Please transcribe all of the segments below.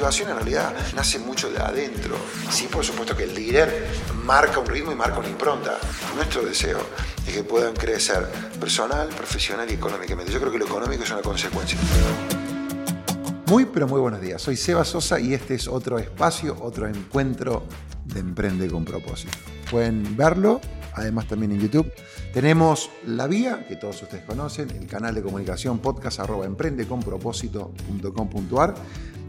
motivación en realidad nace mucho de adentro. Sí, por supuesto que el líder marca un ritmo y marca una impronta. Nuestro deseo es que puedan crecer personal, profesional y económicamente. Yo creo que lo económico es una consecuencia. Muy, pero muy buenos días. Soy Seba Sosa y este es otro espacio, otro encuentro de Emprende con propósito. Pueden verlo, además también en YouTube. Tenemos la vía, que todos ustedes conocen, el canal de comunicación podcast arroba emprendeconpropósito.com.ar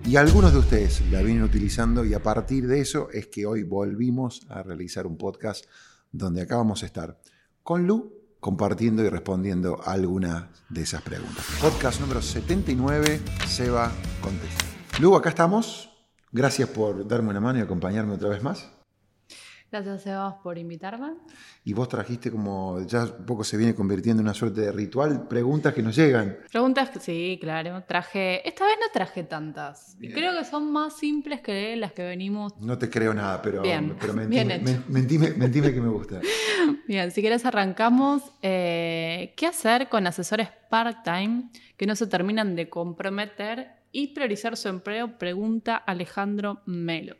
y algunos de ustedes la vienen utilizando y a partir de eso es que hoy volvimos a realizar un podcast donde acabamos de estar con Lu compartiendo y respondiendo a algunas de esas preguntas. Podcast número 79, Seba Contesta. Lu, acá estamos. Gracias por darme una mano y acompañarme otra vez más. Gracias, Sebas, por invitarme. Y vos trajiste como, ya un poco se viene convirtiendo en una suerte de ritual, preguntas que nos llegan. Preguntas que sí, claro. Traje, esta vez no traje tantas. Creo que son más simples que las que venimos. No te creo nada, pero, bien, pero mentime, bien mentime, mentime, que me gusta. Bien, si quieres arrancamos. Eh, ¿Qué hacer con asesores part-time que no se terminan de comprometer y priorizar su empleo? Pregunta Alejandro Melo.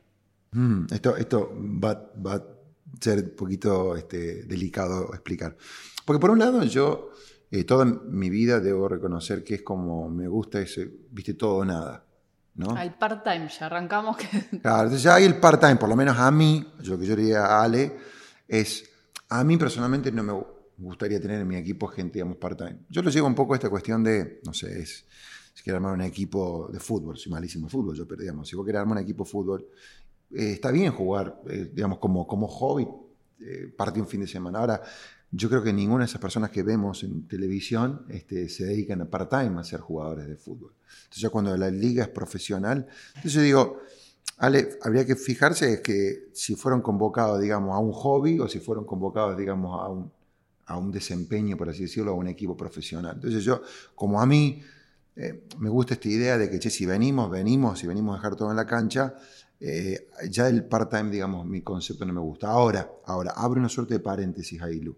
Mm, esto esto va, va, a ser un poquito este, delicado explicar. Porque por un lado yo, eh, toda mi vida debo reconocer que es como me gusta ese, viste, todo o nada. ¿no? Al part-time, ya arrancamos. Que... Claro, ya hay el part-time, por lo menos a mí, lo que yo diría a Ale, es, a mí personalmente no me gustaría tener en mi equipo gente, digamos, part-time. Yo lo llevo un poco a esta cuestión de, no sé, es, si quiero armar un equipo de fútbol, soy malísimo en fútbol, yo, pero digamos, si vos querés armar un equipo de fútbol, eh, está bien jugar, eh, digamos, como, como hobby, eh, un fin de semana. Ahora, yo creo que ninguna de esas personas que vemos en televisión este, se dedican a part-time a ser jugadores de fútbol. Entonces, ya cuando la liga es profesional, entonces digo, Ale, habría que fijarse que si fueron convocados, digamos, a un hobby o si fueron convocados, digamos, a un, a un desempeño, por así decirlo, a un equipo profesional. Entonces yo, como a mí eh, me gusta esta idea de que, si venimos, venimos, si venimos a dejar todo en la cancha, eh, ya el part-time, digamos, mi concepto no me gusta. Ahora, ahora, abro una suerte de paréntesis ahí, Lu.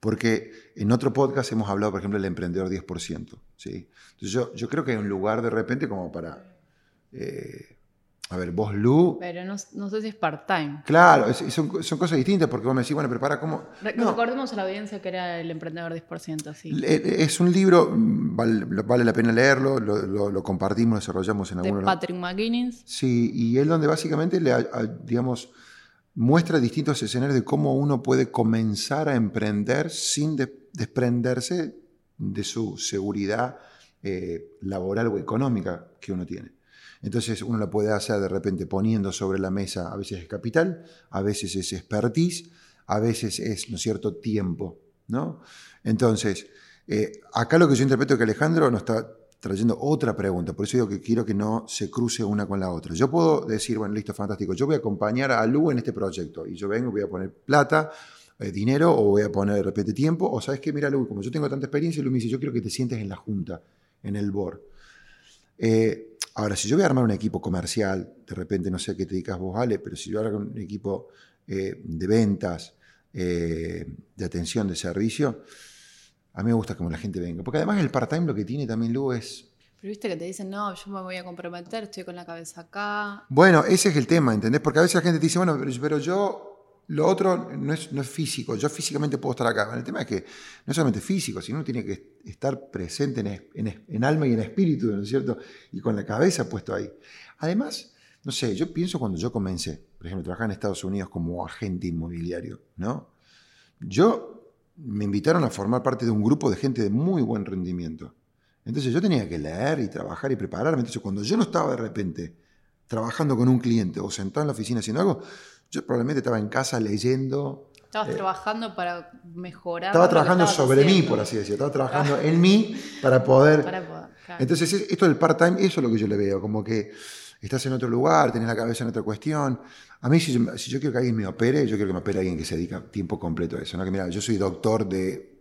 Porque en otro podcast hemos hablado, por ejemplo, del emprendedor 10%. ¿sí? Entonces yo, yo creo que hay un lugar de repente como para... Eh, a ver, vos, Lu. Pero no, sé si es part-time. Claro, son, cosas distintas porque vos me decís, bueno, prepara cómo. Recordemos a la audiencia que era el emprendedor 10%. Sí. Es un libro, mm, vale, la pena leerlo, lo, compartimos, desarrollamos en algunos. De Patrick McGuinness. Sí, y él donde básicamente le, digamos, muestra distintos escenarios de cómo uno puede comenzar a emprender sin desprenderse de su seguridad eh, laboral o económica que uno tiene. Entonces uno la puede hacer de repente poniendo sobre la mesa, a veces es capital, a veces es expertise, a veces es, ¿no es cierto?, tiempo, ¿no? Entonces, eh, acá lo que yo interpreto es que Alejandro nos está trayendo otra pregunta, por eso digo que quiero que no se cruce una con la otra. Yo puedo decir, bueno, listo, fantástico, yo voy a acompañar a Lu en este proyecto y yo vengo, voy a poner plata, eh, dinero o voy a poner de repente tiempo, o sabes qué, mira Lu, como yo tengo tanta experiencia, Lu me dice, yo quiero que te sientes en la junta, en el board. Eh, Ahora, si yo voy a armar un equipo comercial, de repente no sé a qué te dedicas vos, Ale, pero si yo armo un equipo eh, de ventas, eh, de atención, de servicio, a mí me gusta que la gente venga. Porque además el part-time lo que tiene también luego es... Pero viste que te dicen, no, yo me voy a comprometer, estoy con la cabeza acá. Bueno, ese es el tema, ¿entendés? Porque a veces la gente te dice, bueno, pero yo lo otro no es, no es físico, yo físicamente puedo estar acá. el tema es que no es solamente físico, sino tiene que estar presente en, en, alma y en espíritu, ¿no es cierto? Y con la cabeza puesto ahí. Además, no sé, yo pienso cuando yo comencé, por ejemplo, trabajar en Estados Unidos como agente inmobiliario, ¿no? Yo me invitaron a formar parte de un grupo de gente de muy buen rendimiento. Entonces yo tenía que leer y trabajar y prepararme. Entonces cuando yo no estaba de repente trabajando con un cliente o sentado en la oficina haciendo algo, yo probablemente estaba en casa leyendo. Estabas eh, trabajando para mejorar. Estaba trabajando sobre mí, por así decirlo. Estaba trabajando en mí para poder. Entonces, esto del part-time, eso es lo que yo le veo. Como que estás en otro lugar, tenés la cabeza en otra cuestión. A mí, si yo, si yo quiero que alguien me opere, yo quiero que me opere alguien que se dedica tiempo completo a eso. ¿no? Que mira, yo soy doctor de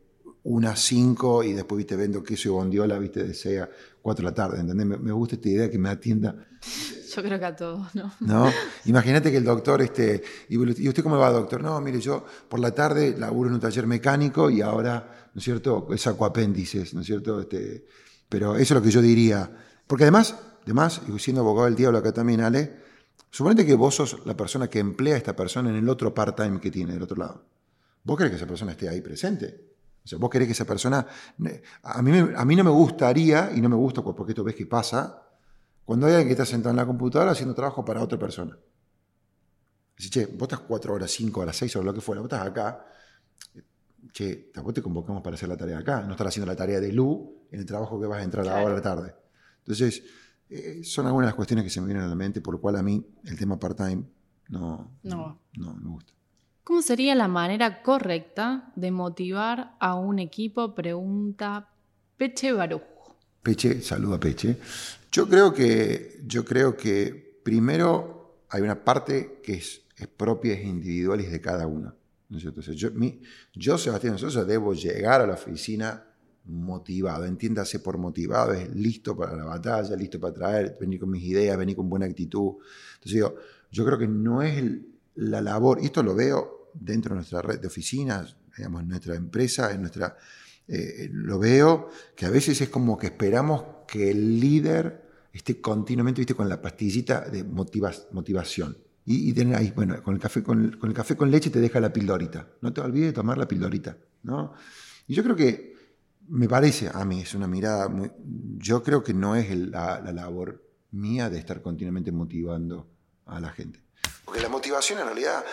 unas 5 y después, viste, vendo queso y bondiola, viste, de 6 a 4 de la tarde, ¿entendés? Me, gusta esta idea que me atienda. Yo creo que a todos, ¿no? ¿No? Imagínate que el doctor, este, y, usted cómo va, doctor? No, mire, yo por la tarde laburo en un taller mecánico y ahora, ¿no es cierto?, saco apéndices, ¿no es cierto? Este, pero eso es lo que yo diría. Porque además, además, y siendo abogado del diablo acá también, Ale, suponete que vos sos la persona que emplea a esta persona en el otro part-time que tiene del otro lado. ¿Vos querés que esa persona esté ahí presente? O sea, vos querés que esa persona... A mí, a mí no me gustaría, y no me gusta porque esto ves que pasa, cuando hay alguien que está sentado en la computadora haciendo trabajo para otra persona. Dice, che, vos estás cuatro horas, cinco horas, seis horas, lo que fuera, vos estás acá, che, vos te convocamos para hacer la tarea acá, no estar haciendo la tarea de Lu en el trabajo que vas a entrar ahora a la tarde. Entonces, eh, son algunas de las cuestiones que se me vienen a la mente, por lo cual a mí el tema part-time no, no. no, me gusta. ¿Cómo sería la manera correcta de motivar a un equipo? Pregunta Peche Baruj. Peche, saluda Peche. Yo creo que, yo creo que primero hay una parte que es, es propia, es individual y es de cada uno. ¿no yo, Sebastián Sosa, debo llegar a la oficina motivado, entiéndase por motivado, es listo para la batalla, listo para traer, venir con mis ideas, venir con buena actitud. Entonces digo, yo creo que no es la labor, y esto lo veo dentro de nuestra red de oficinas, digamos, en nuestra empresa, en nuestra, eh, lo veo que a veces es como que esperamos que el líder esté continuamente, viste, con la pastillita de motivación. Y, tener ahí, bueno, con el, café, con, leche te deja la pildorita. No te olvides de tomar la pildorita, ¿no? Y yo creo que me parece, a mí es una mirada muy... Yo creo que no es la, labor mía de estar continuamente motivando a la gente. Porque la motivación en realidad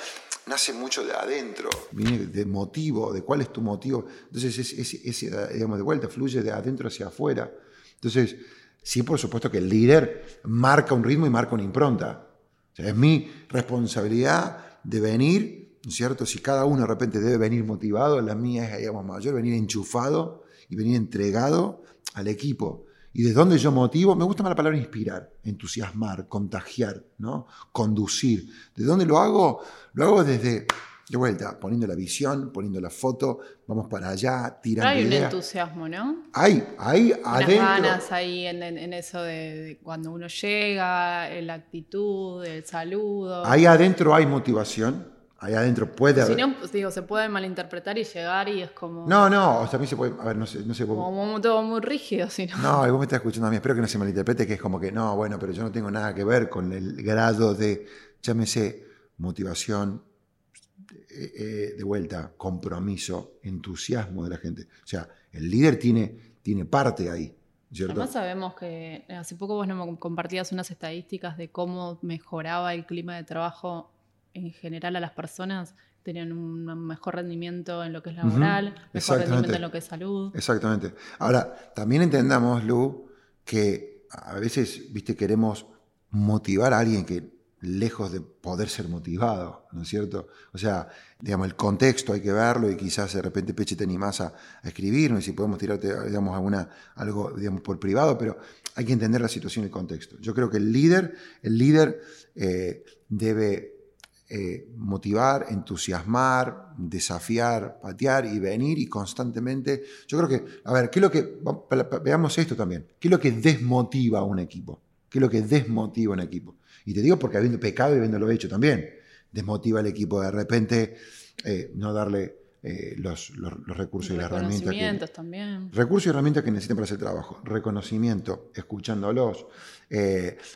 nace mucho de adentro, viene de motivo, de cuál es tu motivo. Entonces, es, digamos, de vuelta, fluye de adentro hacia afuera. Entonces, sí, por supuesto que el líder marca un ritmo y marca una impronta. es mi responsabilidad de venir, ¿cierto? Si cada uno de repente debe venir motivado, la mía es, digamos, mayor, venir enchufado y venir entregado al equipo. ¿Y de dónde yo motivo? Me gusta más la palabra inspirar, entusiasmar, contagiar, ¿no? conducir. ¿De dónde lo hago? Lo hago desde, de vuelta, poniendo la visión, poniendo la foto, vamos para allá, tirando Hay un entusiasmo, ¿no? Hay, hay adentro. ganas ahí en, eso de, cuando uno llega, la actitud, el saludo. Ahí adentro hay motivación, ahí adentro puede haber. Si no, pues, digo, se puede malinterpretar y llegar y es como. No, no, o sea, a mí se puede. A ver, no sé. No sé como todo muy rígido, si no. No, y vos me estás escuchando a mí, espero que no se malinterprete, que es como que, no, bueno, pero yo no tengo nada que ver con el grado de, llámese, motivación, eh, eh, de vuelta, compromiso, entusiasmo de la gente. O sea, el líder tiene, tiene parte ahí. ¿cierto? Además sabemos que hace poco vos me compartías unas estadísticas de cómo mejoraba el clima de trabajo en general a las personas tenían un mejor rendimiento en lo que es laboral, mejor rendimiento en lo que es salud. Exactamente. Ahora, también entendamos, Lu, que a veces, viste, queremos motivar a alguien que lejos de poder ser motivado, ¿no es cierto? O sea, digamos, el contexto hay que verlo y quizás de repente Peche te animás a, a escribirnos y si podemos tirarte, digamos, alguna, algo, digamos, por privado, pero hay que entender la situación y el contexto. Yo creo que el líder, el líder eh, debe eh, motivar, entusiasmar, desafiar, patear y venir y constantemente. Yo creo que, a ver, ¿qué es lo que, veamos esto también, ¿qué es lo que desmotiva a un equipo? ¿Qué es lo que desmotiva a un equipo? Y te digo porque habiendo pecado y habiéndolo hecho también, desmotiva al equipo de repente eh, no darle eh, los, recursos y las herramientas. Que, también. Recursos y herramientas que necesitan para hacer trabajo. Reconocimiento, escuchándolos,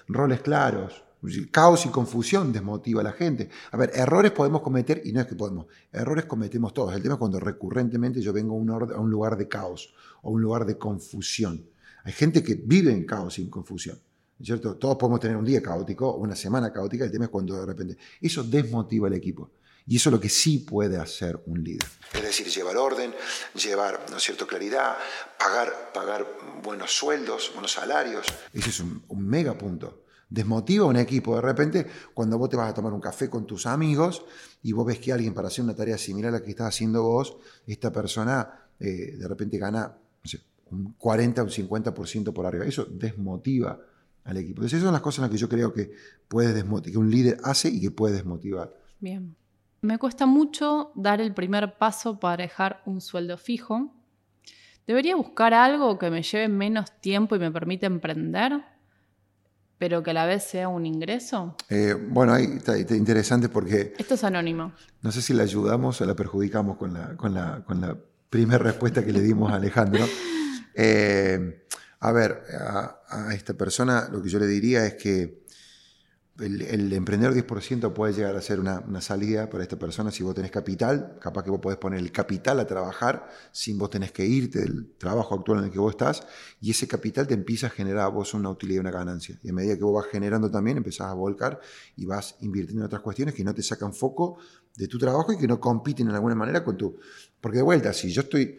roles claros, Caos y confusión desmotiva a la gente. A ver, errores podemos cometer, y no es que podemos, errores cometemos todos. El tema es cuando recurrentemente yo vengo a un, a un lugar de caos o un lugar de confusión. Hay gente que vive en caos y en confusión. ¿cierto? Todos podemos tener un día caótico, una semana caótica, el tema es cuando de repente eso desmotiva al equipo. Y eso es lo que sí puede hacer un líder. Es decir, llevar orden, llevar ¿no es cierto? claridad, pagar, pagar buenos sueldos, buenos salarios. Ese es un, un mega punto desmotiva a un equipo. De repente, cuando vos te vas a tomar un café con tus amigos y vos ves que alguien para hacer una tarea similar a la que estás haciendo vos, esta persona eh, de repente gana un 40 o un 50% por arriba. Eso desmotiva al equipo. Entonces, esas son las cosas en las que yo creo que, puede que un líder hace y que puede desmotivar. Bien. Me cuesta mucho dar el primer paso para dejar un sueldo fijo. ¿Debería buscar algo que me lleve menos tiempo y me permita emprender? Pero que a la vez sea un ingreso? Eh, bueno, ahí está, interesante porque... Esto es anónimo. No sé si la ayudamos o la perjudicamos con la, con la, con la primera respuesta que le dimos a Alejandro. Eh, A ver, a, esta persona lo que yo le diría es que el, emprendedor 10% puede llegar a ser una, salida para esta persona si vos tenés capital, capaz que vos podés poner el capital a trabajar sin vos tenés que irte del trabajo actual en el que vos estás y ese capital te empieza a generar a vos una utilidad y una ganancia. Y a medida que vos vas generando también, empezás a volcar y vas invirtiendo en otras cuestiones que no te sacan foco de tu trabajo y que no compiten en alguna manera con tu... Porque de vuelta, si yo estoy...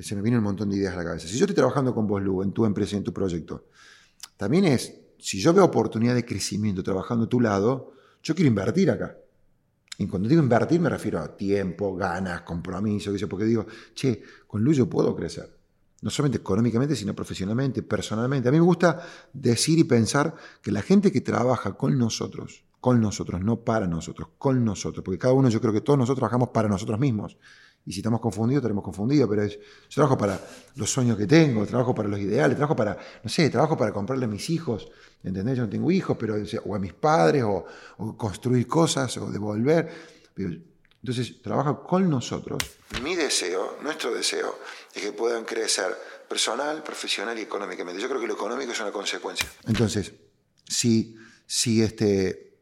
Se me viene un montón de ideas a la cabeza. Si yo estoy trabajando con vos, Lu, en tu empresa y en tu proyecto, también es si yo veo oportunidad de crecimiento trabajando a tu lado, yo quiero invertir acá. Y cuando digo invertir me refiero a tiempo, ganas, compromiso, porque digo, che, con Lu yo puedo crecer. No solamente económicamente, sino profesionalmente, personalmente. A mí me gusta decir y pensar que la gente que trabaja con nosotros, con nosotros, no para nosotros, con nosotros, porque cada uno yo creo que todos nosotros trabajamos para nosotros mismos. Y si estamos confundidos, estaremos confundidos, pero yo trabajo para los sueños que tengo, trabajo para los ideales, trabajo para, no sé, trabajo para comprarle a mis hijos, ¿entendés? Yo no tengo hijos, pero, o a mis padres, o, construir cosas, o devolver. Entonces, trabaja con nosotros. Mi deseo, nuestro deseo, es que puedan crecer personal, profesional y económicamente. Yo creo que lo económico es una consecuencia. Entonces, si, si este,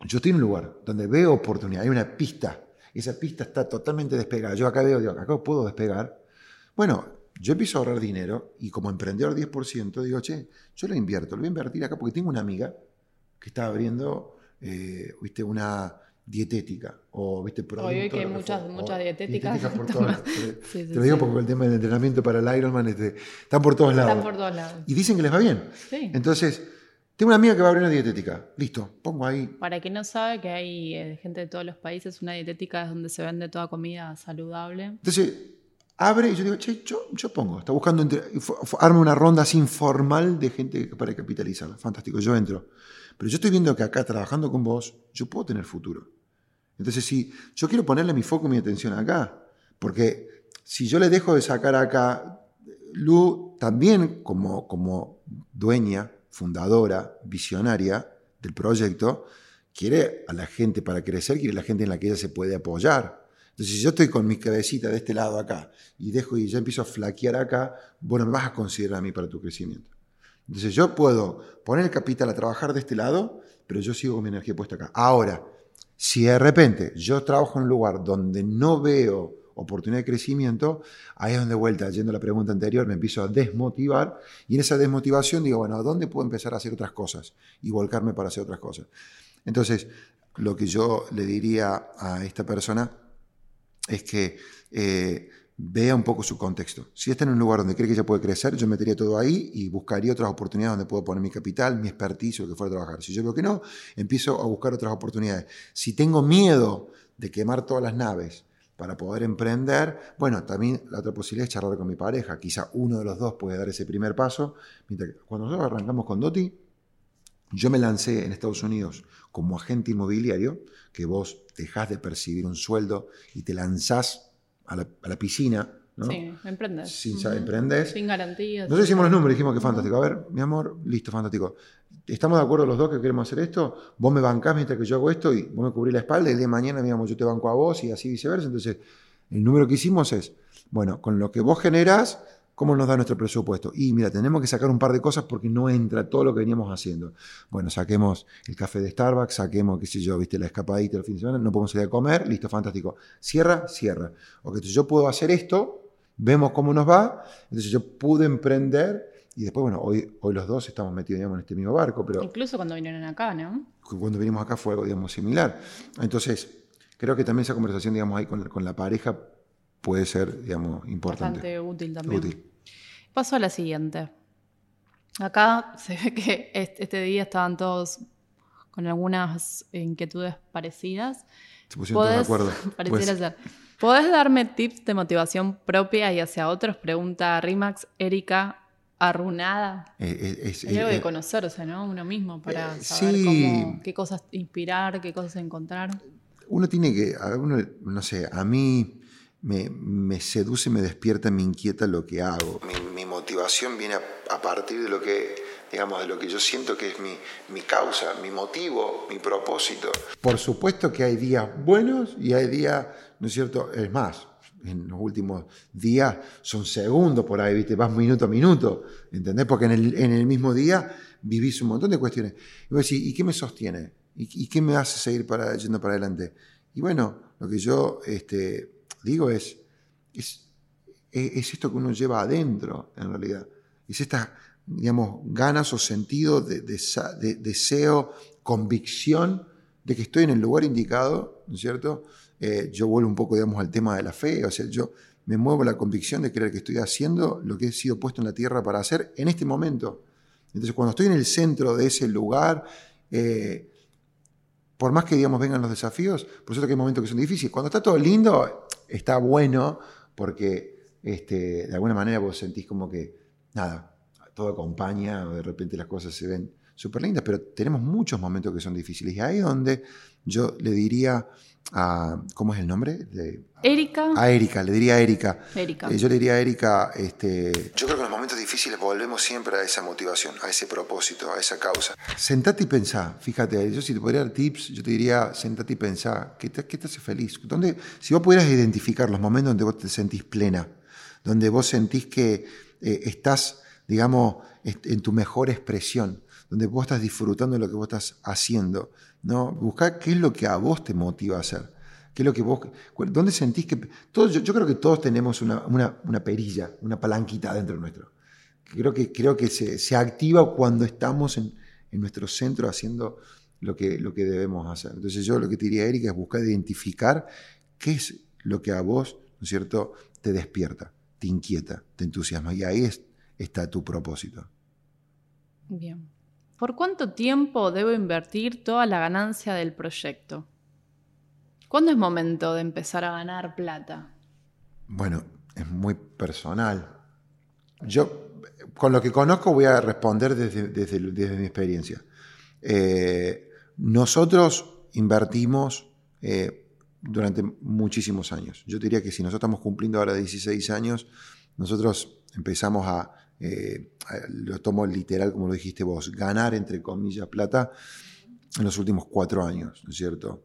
yo estoy en un lugar donde veo oportunidad, hay una pista esa pista está totalmente despegada. Yo acá veo, digo, acá puedo despegar. Bueno, yo empiezo a ahorrar dinero y como emprendedor 10% digo, che, yo lo invierto, lo voy a invertir acá porque tengo una amiga que está abriendo, eh, viste, una dietética o viste Hoy que hay muchas, muchas dietéticas. por todas, te, lo digo porque el tema del entrenamiento para el Ironman este, están por todos lados. Están por todos lados. Y dicen que les va bien. Entonces, tengo una amiga que va a abrir una dietética. Listo, pongo ahí. Para quien no sabe que hay eh, gente de todos los países, una dietética es donde se vende toda comida saludable. Entonces, abre y yo digo, che, yo, yo pongo. Está buscando, entre, arma una ronda así informal de gente para capitalizarla. Fantástico, yo entro. Pero yo estoy viendo que acá, trabajando con vos, yo puedo tener futuro. Entonces, si yo quiero ponerle mi foco y mi atención acá, porque si yo le dejo de sacar acá, Lu también como, como dueña fundadora, visionaria del proyecto, quiere a la gente para crecer, quiere a la gente en la que ella se puede apoyar. Entonces, si yo estoy con mi cabecita de este lado acá y dejo y ya empiezo a flaquear acá, bueno, me vas a considerar a mí para tu crecimiento. Entonces, yo puedo poner el capital a trabajar de este lado, pero yo sigo con mi energía puesta acá. Ahora, si de repente yo trabajo en un lugar donde no veo oportunidad de crecimiento, ahí es donde vuelta, yendo a la pregunta anterior, me empiezo a desmotivar y en esa desmotivación digo, bueno, ¿a dónde puedo empezar a hacer otras cosas y volcarme para hacer otras cosas? Entonces, lo que yo le diría a esta persona es que eh, vea un poco su contexto. Si está en un lugar donde cree que ella puede crecer, yo metería todo ahí y buscaría otras oportunidades donde puedo poner mi capital, mi expertise lo que fuera a trabajar. Si yo veo que no, empiezo a buscar otras oportunidades. Si tengo miedo de quemar todas las naves para poder emprender. Bueno, también la otra posibilidad es charlar con mi pareja. Quizá uno de los dos puede dar ese primer paso. Mientras cuando nosotros arrancamos con Doti, yo me lancé en Estados Unidos como agente inmobiliario, que vos dejás de percibir un sueldo y te lanzás a la, piscina. ¿No? Sí, emprendes. Sin, emprendes. Sin garantías. Nosotros hicimos los números, dijimos que fantástico. A ver, mi amor, listo, fantástico estamos de acuerdo los dos que queremos hacer esto, vos me bancás mientras que yo hago esto y vos me cubrís la espalda y el día de mañana, digamos, yo te banco a vos y así viceversa. Entonces, el número que hicimos es, bueno, con lo que vos generás, ¿cómo nos da nuestro presupuesto? Y mira, tenemos que sacar un par de cosas porque no entra todo lo que veníamos haciendo. Bueno, saquemos el café de Starbucks, saquemos, qué sé yo, viste, la escapadita el fin de semana, no podemos salir a comer, listo, fantástico. Cierra, cierra. Ok, entonces yo puedo hacer esto, vemos cómo nos va, entonces yo pude emprender y después, bueno, hoy, hoy los dos estamos metidos digamos, en este mismo barco. Pero Incluso cuando vinieron acá, ¿no? Cuando vinimos acá fue algo, digamos, similar. Entonces, creo que también esa conversación, digamos, ahí con, con la pareja puede ser, digamos, importante. Bastante útil también. Útil. Paso a la siguiente. Acá se ve que este día estaban todos con algunas inquietudes parecidas. Se pusieron todos de acuerdo. Pareciera pues ser. ¿Podés darme tips de motivación propia y hacia otros? Pregunta Rimax Erika arruinada. Eh, eh, es, algo de eh, conocerse, ¿no? Uno mismo para saber qué cosas inspirar, qué cosas encontrar. Uno tiene que, uno, no sé, a mí me, me, seduce, me despierta, me inquieta lo que hago. Mi, motivación viene a, partir de lo que, digamos, de lo que yo siento que es mi, mi causa, mi motivo, mi propósito. Por supuesto que hay días buenos y hay días, ¿no es cierto? Es más, en los últimos días son segundos por ahí, ¿viste? Vas minuto a minuto, ¿entendés? Porque en el, mismo día vivís un montón de cuestiones. Y vos decís, ¿y qué me sostiene? ¿Y, qué me hace seguir para, yendo para adelante? Y bueno, lo que yo este, digo es, es, es esto que uno lleva adentro, en realidad. Es esta, digamos, ganas o sentido de, de deseo, convicción de que estoy en el lugar indicado, ¿no es cierto? Eh, yo vuelvo un poco, digamos, al tema de la fe, o sea, yo me muevo la convicción de creer que estoy haciendo lo que he sido puesto en la tierra para hacer en este momento. Entonces, cuando estoy en el centro de ese lugar, eh, por más que, digamos, vengan los desafíos, por supuesto que hay momentos que son difíciles. Cuando está todo lindo, está bueno, porque este, de alguna manera vos sentís como que, nada, todo acompaña, o de repente las cosas se ven súper lindas, pero tenemos muchos momentos que son difíciles. Y ahí es donde yo le diría a, ¿cómo es el nombre? De, Erika. A Erika, le diría a Erika. Erika. Eh, yo le diría a Erika, este, yo creo que en los momentos difíciles volvemos siempre a esa motivación, a ese propósito, a esa causa. Sentate y pensá, fíjate, yo si te podría dar tips, yo te diría, sentate y pensá, ¿qué te, qué te hace feliz? ¿Dónde, si vos pudieras identificar los momentos donde vos te sentís plena, donde vos sentís que eh, estás, digamos, en tu mejor expresión, donde vos estás disfrutando de lo que vos estás haciendo, ¿no? Buscar qué es lo que a vos te motiva a hacer. ¿Qué es lo que vos, ¿Dónde sentís que.? Todos, yo, creo que todos tenemos una, una, perilla, una palanquita dentro nuestro. Creo que, creo que se, se activa cuando estamos en, en, nuestro centro haciendo lo que, lo que debemos hacer. Entonces, yo lo que te diría, Erika, es buscar identificar qué es lo que a vos, ¿no es cierto?, te despierta, te inquieta, te entusiasma. Y ahí está tu propósito. Bien. ¿Por cuánto tiempo debo invertir toda la ganancia del proyecto? ¿Cuándo es momento de empezar a ganar plata? Bueno, es muy personal. Yo, con lo que conozco, voy a responder desde, mi experiencia. Eh, nosotros invertimos eh, durante muchísimos años. Yo diría que si nosotros estamos cumpliendo ahora 16 años, nosotros empezamos a eh, lo tomo literal como lo dijiste vos, ganar entre comillas plata en los últimos cuatro años, ¿no es cierto?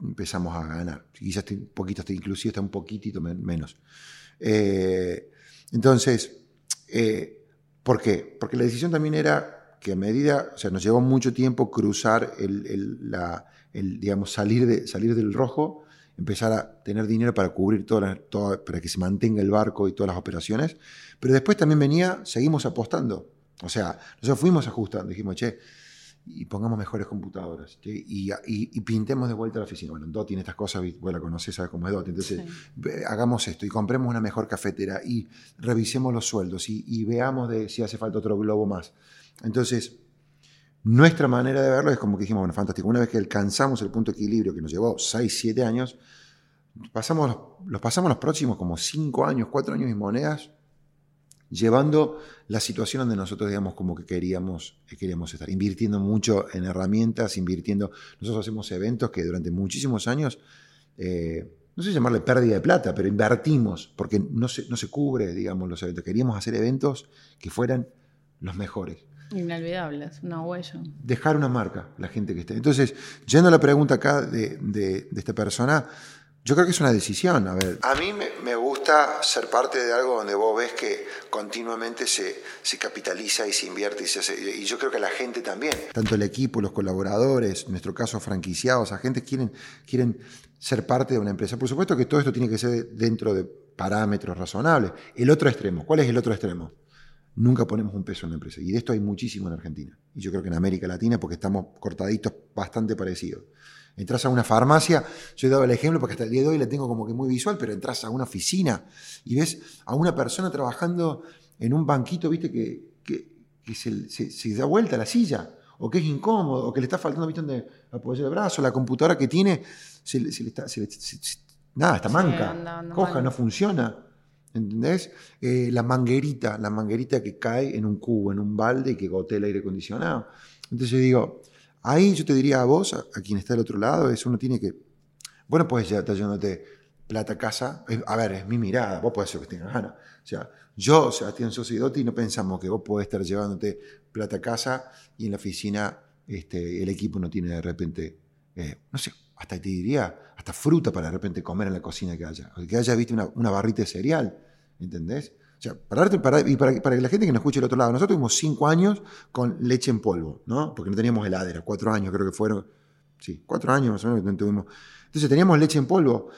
Empezamos a ganar, quizás un poquito, inclusive está un poquitito menos. Eh, entonces, eh, ¿por qué? Porque la decisión también era que a medida, o sea, nos llevó mucho tiempo cruzar el, la, digamos, salir, de, salir del rojo, empezar a tener dinero para cubrir toda, toda, para que se mantenga el barco y todas las operaciones, pero después también venía, seguimos apostando. O sea, nosotros fuimos ajustando, dijimos, che, y pongamos mejores computadoras y, pintemos de vuelta la oficina. Bueno, Dot tiene estas cosas, vos la conocés, sabes cómo es Dot. Entonces, hagamos esto y compremos una mejor cafetera y revisemos los sueldos y, veamos de si hace falta otro globo más. Entonces, nuestra manera de verlo es como que dijimos, bueno, fantástico, una vez que alcanzamos el punto de equilibrio que nos llevó 6, 7 años, pasamos, los pasamos los próximos como 5 años, 4 años y monedas llevando la situación donde nosotros, digamos, como que queríamos, queríamos estar, invirtiendo mucho en herramientas, invirtiendo, nosotros hacemos eventos que durante muchísimos años, eh, no sé llamarle pérdida de plata, pero invertimos, porque no se, no se cubre, digamos, los eventos. Queríamos hacer eventos que fueran los mejores. Inolvidables, una huella. Dejar una marca, la gente que esté. Entonces, yendo a la pregunta acá de, de esta persona, yo creo que es una decisión. A ver. A mí me, gusta ser parte de algo donde vos ves que continuamente se, se capitaliza y se invierte y se hace. Y yo creo que la gente también. Tanto el equipo, los colaboradores, en nuestro caso franquiciados, agentes quieren, quieren ser parte de una empresa. Por supuesto que todo esto tiene que ser dentro de parámetros razonables. El otro extremo, ¿cuál es el otro extremo? Nunca ponemos un peso en la empresa. Y de esto hay muchísimo en Argentina. Y yo creo que en América Latina, porque estamos cortaditos bastante parecidos. Entras a una farmacia, yo he dado el ejemplo porque hasta el día de hoy la tengo como que muy visual, pero entras a una oficina y ves a una persona trabajando en un banquito, viste, que, se, da vuelta la silla, o que es incómodo, o que le está faltando, viste, donde apoyar el brazo, la computadora que tiene, se, le está, nada, está manca, coja, no funciona. ¿Entendés? Eh, la manguerita, la manguerita que cae en un cubo, en un balde y que gotea el aire acondicionado. Entonces digo, Ahí yo te diría a vos, a, quien está al otro lado, es uno tiene que. Bueno, pues ya estar llevándote plata casa. a ver, es mi mirada, vos podés hacer lo que tengas ganas. O sea, yo, Sebastián y no pensamos que vos podés estar llevándote plata a casa y en la oficina este, el equipo no tiene de repente, eh, no sé, hasta te diría, hasta fruta para de repente comer en la cocina que haya. O que haya, viste, una, una barrita de cereal. ¿Entendés? O sea, para, para, y para, para, la gente que nos escuche del otro lado, nosotros tuvimos cinco años con leche en polvo, ¿no? Porque no teníamos heladera, cuatro años creo que fueron, sí, cuatro años más o menos que tuvimos. Entonces teníamos leche en polvo.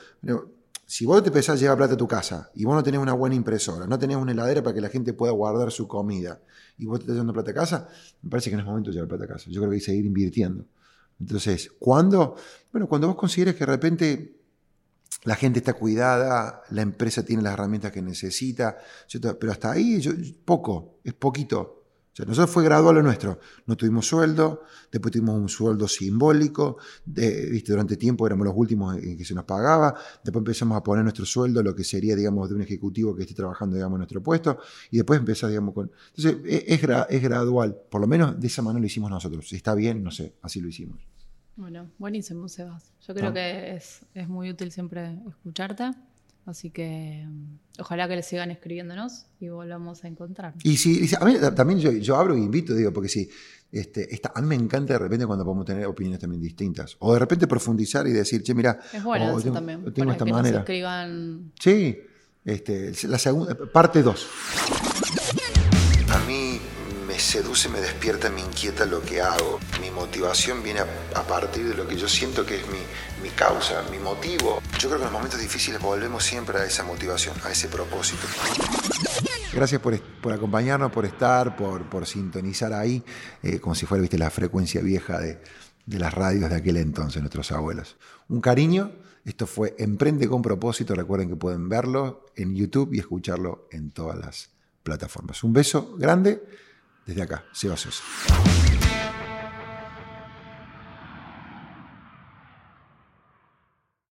Si vos te empezás a llevar plata a tu casa y vos no tenés una buena impresora, no tenés una heladera para que la gente pueda guardar su comida y vos te estás llevando plata a casa, me parece que no es momento de llevar plata a casa. Yo creo que hay que seguir invirtiendo. Entonces, ¿cuándo? Bueno, cuando vos consideres que de repente la gente está cuidada, la empresa tiene las herramientas que necesita, pero hasta ahí yo, poco, es poquito. O sea, nosotros fue gradual lo nuestro. No tuvimos sueldo, después tuvimos un sueldo simbólico, de, ¿viste? durante tiempo éramos los últimos en que se nos pagaba, después empezamos a poner nuestro sueldo, lo que sería, digamos, de un ejecutivo que esté trabajando, digamos, en nuestro puesto, y después empezar, digamos, con... Entonces, e, es, es gradual, por lo menos de esa manera lo hicimos nosotros. Si está bien, no sé, así lo hicimos. Bueno, buenísimo, Sebas. Yo creo que es, es, muy útil siempre escucharte. Así que mm, ojalá que le sigan escribiéndonos y volvamos a encontrar. Y sí, a mí también yo, yo abro e invito, digo, porque sí, este, a mí me encanta de repente cuando podemos tener opiniones también distintas. O de repente profundizar y decir, che, mira, es bueno oh, eso tengo, también. Tengo esta manera. escriban... Sí, este, la segunda, parte 2 me seduce, me despierta, me inquieta lo que hago. Mi motivación viene a, partir de lo que yo siento que es mi, mi, causa, mi motivo. Yo creo que en los momentos difíciles volvemos siempre a esa motivación, a ese propósito. Gracias por, por acompañarnos, por estar, por, por sintonizar ahí, eh, como si fuera ¿viste, la frecuencia vieja de, de las radios de aquel entonces, nuestros abuelos. Un cariño. Esto fue Emprende con propósito. Recuerden que pueden verlo en YouTube y escucharlo en todas las plataformas. Un beso grande desde acá, Seba Sosa.